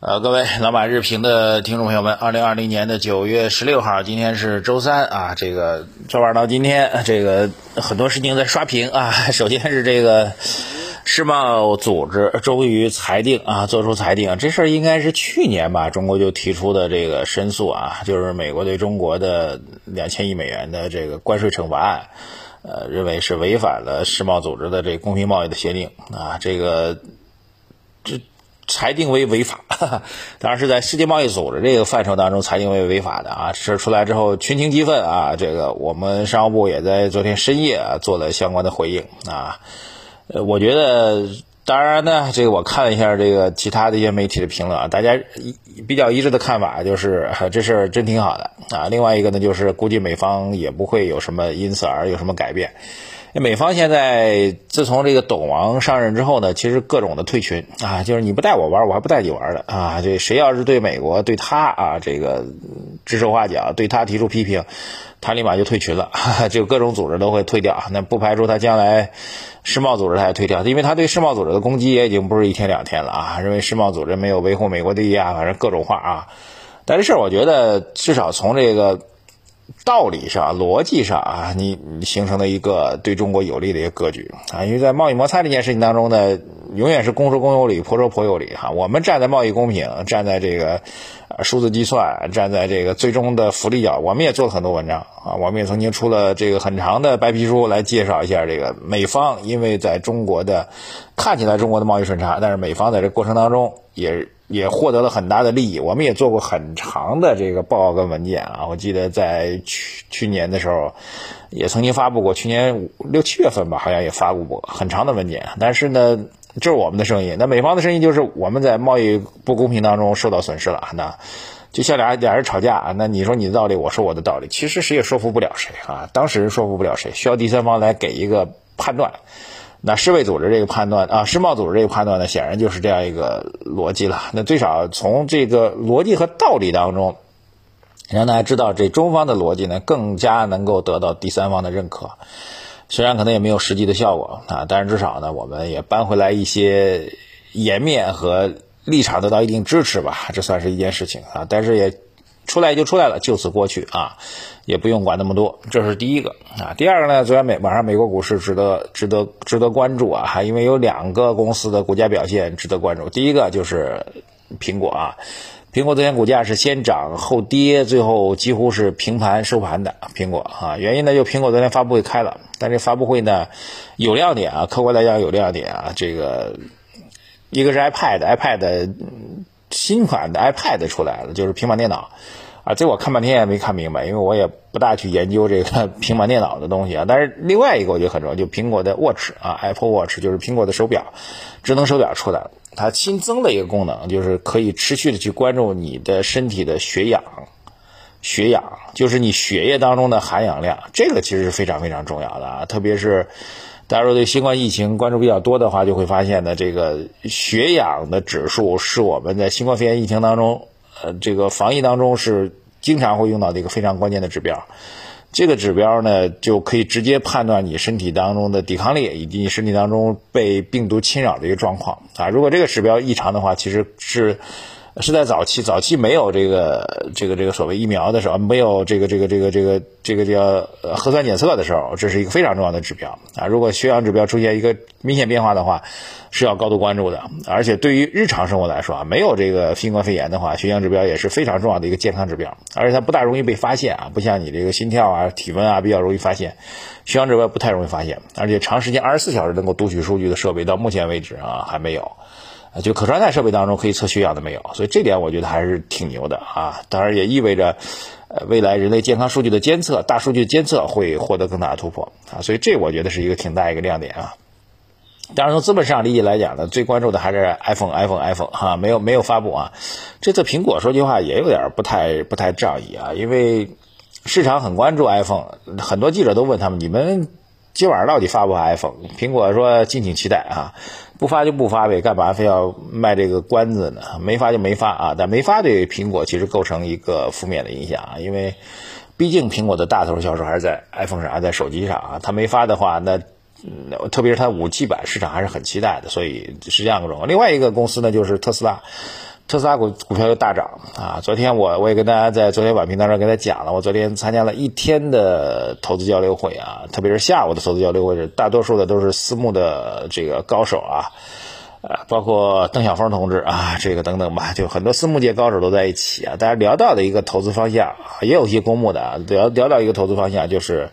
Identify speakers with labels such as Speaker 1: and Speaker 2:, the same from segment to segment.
Speaker 1: 呃，各位老马日评的听众朋友们，二零二零年的九月十六号，今天是周三啊。这个昨晚到今天，这个很多事情在刷屏啊。首先是这个世贸组织终于裁定啊，做出裁定，这事儿应该是去年吧，中国就提出的这个申诉啊，就是美国对中国的两千亿美元的这个关税惩罚案，呃，认为是违反了世贸组织的这公平贸易的协定啊，这个这。裁定为违法，当然是在世界贸易组织这个范畴当中裁定为违法的啊。这出来之后，群情激愤啊。这个我们商务部也在昨天深夜啊做了相关的回应啊。呃，我觉得，当然呢，这个我看了一下这个其他的一些媒体的评论啊，大家一比较一致的看法就是这事儿真挺好的啊。另外一个呢，就是估计美方也不会有什么因此而有什么改变。美方现在自从这个董王上任之后呢，其实各种的退群啊，就是你不带我玩，我还不带你玩的啊。这谁要是对美国对他啊这个指手画脚，对他提出批评，他立马就退群了，就各种组织都会退掉。那不排除他将来世贸组织他也退掉，因为他对世贸组织的攻击也已经不是一天两天了啊，认为世贸组织没有维护美国利益啊，反正各种话啊。但这事儿我觉得至少从这个。道理上、逻辑上啊，你形成了一个对中国有利的一个格局啊，因为在贸易摩擦这件事情当中呢，永远是公说公有理，婆说婆有理哈。我们站在贸易公平，站在这个数字计算，站在这个最终的福利角，我们也做了很多文章啊，我们也曾经出了这个很长的白皮书来介绍一下这个美方，因为在中国的看起来中国的贸易顺差，但是美方在这过程当中也。也获得了很大的利益。我们也做过很长的这个报告跟文件啊，我记得在去去年的时候，也曾经发布过。去年六七月份吧，好像也发布过很长的文件。但是呢，这是我们的声音。那美方的声音就是我们在贸易不公平当中受到损失了。那就像俩俩人吵架，那你说你的道理，我说我的道理，其实谁也说服不了谁啊。当事人说服不了谁，需要第三方来给一个判断。那世卫组织这个判断啊，世贸组织这个判断呢，显然就是这样一个逻辑了。那最少从这个逻辑和道理当中，让大家知道这中方的逻辑呢，更加能够得到第三方的认可。虽然可能也没有实际的效果啊，但是至少呢，我们也搬回来一些颜面和立场得到一定支持吧，这算是一件事情啊。但是也。出来就出来了，就此过去啊，也不用管那么多。这是第一个啊。第二个呢，昨天美晚上美国股市值得值得值得关注啊，因为有两个公司的股价表现值得关注。第一个就是苹果啊，苹果昨天股价是先涨后跌，最后几乎是平盘收盘的。苹果啊，原因呢就苹果昨天发布会开了，但这发布会呢有亮点啊，客观来讲有亮点啊。这个一个是 iPad，iPad。新款的 iPad 出来了，就是平板电脑啊，这我看半天也没看明白，因为我也不大去研究这个 平板电脑的东西啊。但是另外一个我觉得很重要，就苹果的 Watch 啊，Apple Watch 就是苹果的手表，智能手表出来了，它新增的一个功能，就是可以持续的去关注你的身体的血氧，血氧就是你血液当中的含氧量，这个其实是非常非常重要的啊，特别是。大家如果对新冠疫情关注比较多的话，就会发现呢，这个血氧的指数是我们在新冠肺炎疫情当中，呃，这个防疫当中是经常会用到的一个非常关键的指标。这个指标呢，就可以直接判断你身体当中的抵抗力以及你身体当中被病毒侵扰的一个状况啊。如果这个指标异常的话，其实是。是在早期，早期没有这个这个这个所谓疫苗的时候，没有这个这个这个这个这个叫核酸检测的时候，这是一个非常重要的指标啊。如果血氧指标出现一个明显变化的话，是要高度关注的。而且对于日常生活来说啊，没有这个新冠肺炎的话，血氧指标也是非常重要的一个健康指标，而且它不大容易被发现啊，不像你这个心跳啊、体温啊比较容易发现，血氧指标不太容易发现，而且长时间二十四小时能够读取数据的设备，到目前为止啊还没有。就可穿戴设备当中可以测血氧的没有，所以这点我觉得还是挺牛的啊！当然也意味着，呃，未来人类健康数据的监测、大数据监测会获得更大的突破啊！所以这我觉得是一个挺大一个亮点啊！当然从资本市场利益来讲呢，最关注的还是 iPhone、iPhone、iPhone 哈，没有没有发布啊！这次苹果说句话也有点不太不太仗义啊，因为市场很关注 iPhone，很多记者都问他们，你们今晚上到底发不发 iPhone？苹果说敬请期待啊！不发就不发呗，干嘛非要卖这个关子呢？没发就没发啊，但没发对苹果其实构成一个负面的影响啊，因为毕竟苹果的大头销售还是在 iPhone 上，还在手机上啊。它没发的话，那特别是它五 G 版市场还是很期待的，所以是这样一种。另外一个公司呢，就是特斯拉。特斯拉股股票又大涨啊！昨天我我也跟大家在昨天晚评当中跟他讲了，我昨天参加了一天的投资交流会啊，特别是下午的投资交流会，大多数的都是私募的这个高手啊，呃，包括邓小峰同志啊，这个等等吧，就很多私募界高手都在一起啊。大家聊到的一个投资方向，也有一些公募的啊，聊聊到一个投资方向就是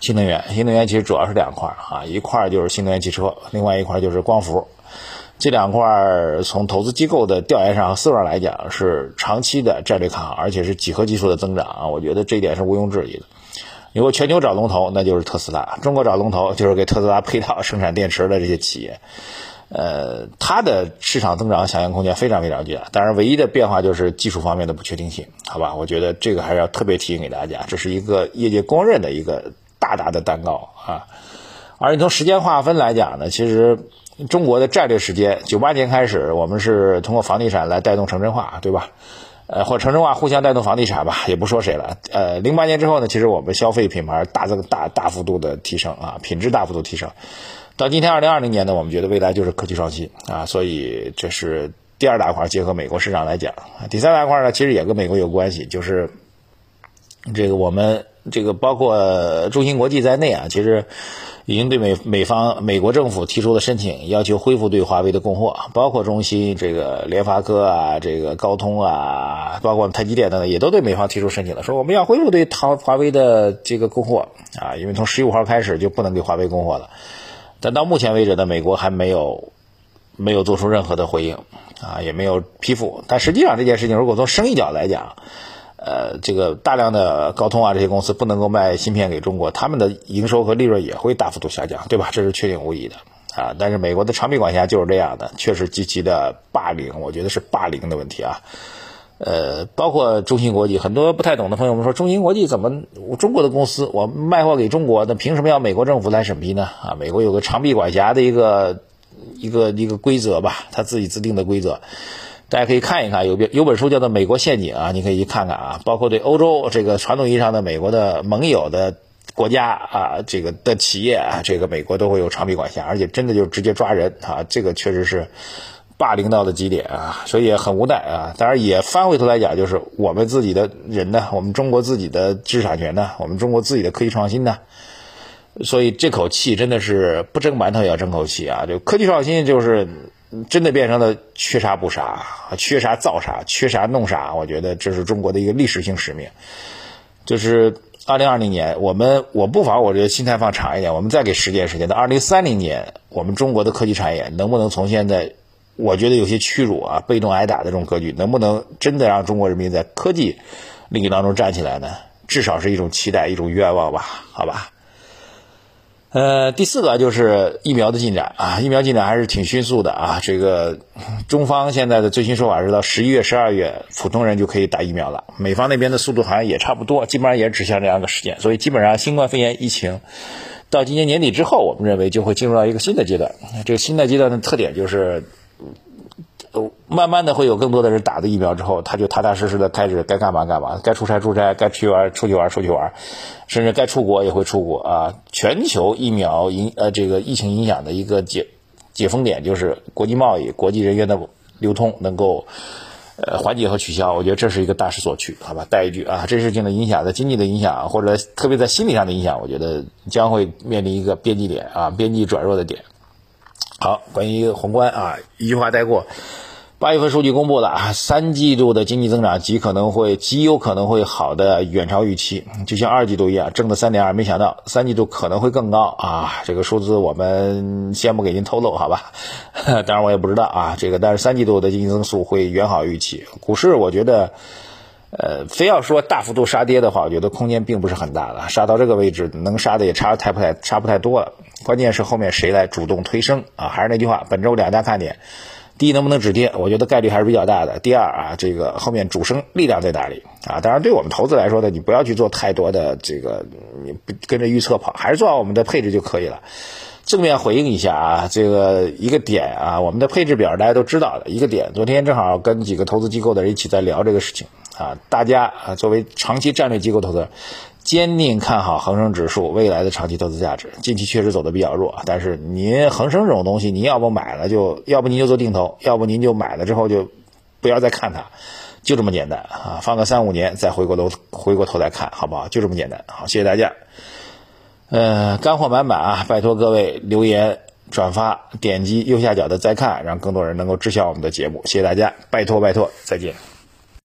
Speaker 1: 新能源。新能源其实主要是两块啊，一块就是新能源汽车，另外一块就是光伏。这两块儿从投资机构的调研上和思路上来讲是长期的战略看好，而且是几何级数的增长啊，我觉得这一点是毋庸置疑的。如果全球找龙头，那就是特斯拉；中国找龙头，就是给特斯拉配套生产电池的这些企业。呃，它的市场增长想象空间非常非常巨大，当然唯一的变化就是技术方面的不确定性，好吧？我觉得这个还是要特别提醒给大家，这是一个业界公认的一个大大的蛋糕啊。而你从时间划分来讲呢，其实。中国的战略时间，九八年开始，我们是通过房地产来带动城镇化，对吧？呃，或城镇化互相带动房地产吧，也不说谁了。呃，零八年之后呢，其实我们消费品牌大增大大幅度的提升啊，品质大幅度提升。到今天二零二零年呢，我们觉得未来就是科技创新啊，所以这是第二大块，结合美国市场来讲。第三大块呢，其实也跟美国有关系，就是这个我们这个包括中芯国际在内啊，其实。已经对美美方美国政府提出了申请，要求恢复对华为的供货，包括中兴、这个联发科啊、这个高通啊，包括台积电等等，也都对美方提出申请了，说我们要恢复对华华为的这个供货啊，因为从十五号开始就不能给华为供货了。但到目前为止呢，美国还没有没有做出任何的回应啊，也没有批复。但实际上这件事情，如果从生意角来讲，呃，这个大量的高通啊这些公司不能够卖芯片给中国，他们的营收和利润也会大幅度下降，对吧？这是确定无疑的啊。但是美国的长臂管辖就是这样的，确实极其的霸凌，我觉得是霸凌的问题啊。呃，包括中芯国际，很多不太懂的朋友们说，中芯国际怎么中国的公司我卖货给中国，那凭什么要美国政府来审批呢？啊，美国有个长臂管辖的一个一个一个规则吧，他自己制定的规则。大家可以看一看，有有本书叫做《美国陷阱》啊，你可以去看看啊。包括对欧洲这个传统意义上的美国的盟友的国家啊，这个的企业啊，这个美国都会有长臂管辖，而且真的就直接抓人啊，这个确实是霸凌到的极点啊，所以很无奈啊。当然也翻回头来讲，就是我们自己的人呢，我们中国自己的知识产权呢，我们中国自己的科技创新呢，所以这口气真的是不争馒头也要争口气啊。就科技创新就是。真的变成了缺啥补啥，缺啥造啥，缺啥弄啥。我觉得这是中国的一个历史性使命。就是二零二零年，我们我不妨我觉得心态放长一点，我们再给十年时间，到二零三零年，我们中国的科技产业能不能从现在我觉得有些屈辱啊、被动挨打的这种格局，能不能真的让中国人民在科技领域当中站起来呢？至少是一种期待，一种愿望吧，好吧。呃，第四个就是疫苗的进展啊，疫苗进展还是挺迅速的啊。这个中方现在的最新说法是到十一月、十二月，普通人就可以打疫苗了。美方那边的速度好像也差不多，基本上也指向这样的时间。所以基本上新冠肺炎疫情到今年年底之后，我们认为就会进入到一个新的阶段。这个新的阶段的特点就是。慢慢的会有更多的人打了疫苗之后，他就踏踏实实的开始该干嘛干嘛，该出差出差，该去玩出去玩出去玩，甚至该出国也会出国啊。全球疫苗影呃这个疫情影响的一个解解封点就是国际贸易、国际人员的流通能够呃缓解和取消，我觉得这是一个大势所趋，好吧？带一句啊，这事情的影响在经济的影响或者特别在心理上的影响，我觉得将会面临一个边际点啊，边际转弱的点。好，关于宏观啊，一句话带过。八月份数据公布了啊，三季度的经济增长极可能会极有可能会好的远超预期，就像二季度一样，挣的三点二，没想到三季度可能会更高啊！这个数字我们先不给您透露，好吧？当然我也不知道啊，这个但是三季度的经济增速会远好预期。股市我觉得，呃，非要说大幅度杀跌的话，我觉得空间并不是很大了，杀到这个位置能杀的也差太不太差不太多了，关键是后面谁来主动推升啊？还是那句话，本周两大看点。第一，能不能止跌？我觉得概率还是比较大的。第二啊，这个后面主升力量在哪里啊？当然，对我们投资来说呢，你不要去做太多的这个，你不跟着预测跑，还是做好我们的配置就可以了。正面回应一下啊，这个一个点啊，我们的配置表大家都知道的一个点。昨天正好跟几个投资机构的人一起在聊这个事情啊，大家啊，作为长期战略机构投资者。坚定看好恒生指数未来的长期投资价值。近期确实走的比较弱，但是您恒生这种东西，您要不买了就，要不您就做定投，要不您就买了之后就不要再看它，就这么简单啊！放个三五年再回过头回过头来看，好不好？就这么简单。好，谢谢大家。呃，干货满满啊！拜托各位留言、转发、点击右下角的再看，让更多人能够知晓我们的节目。谢谢大家，拜托拜托，再见。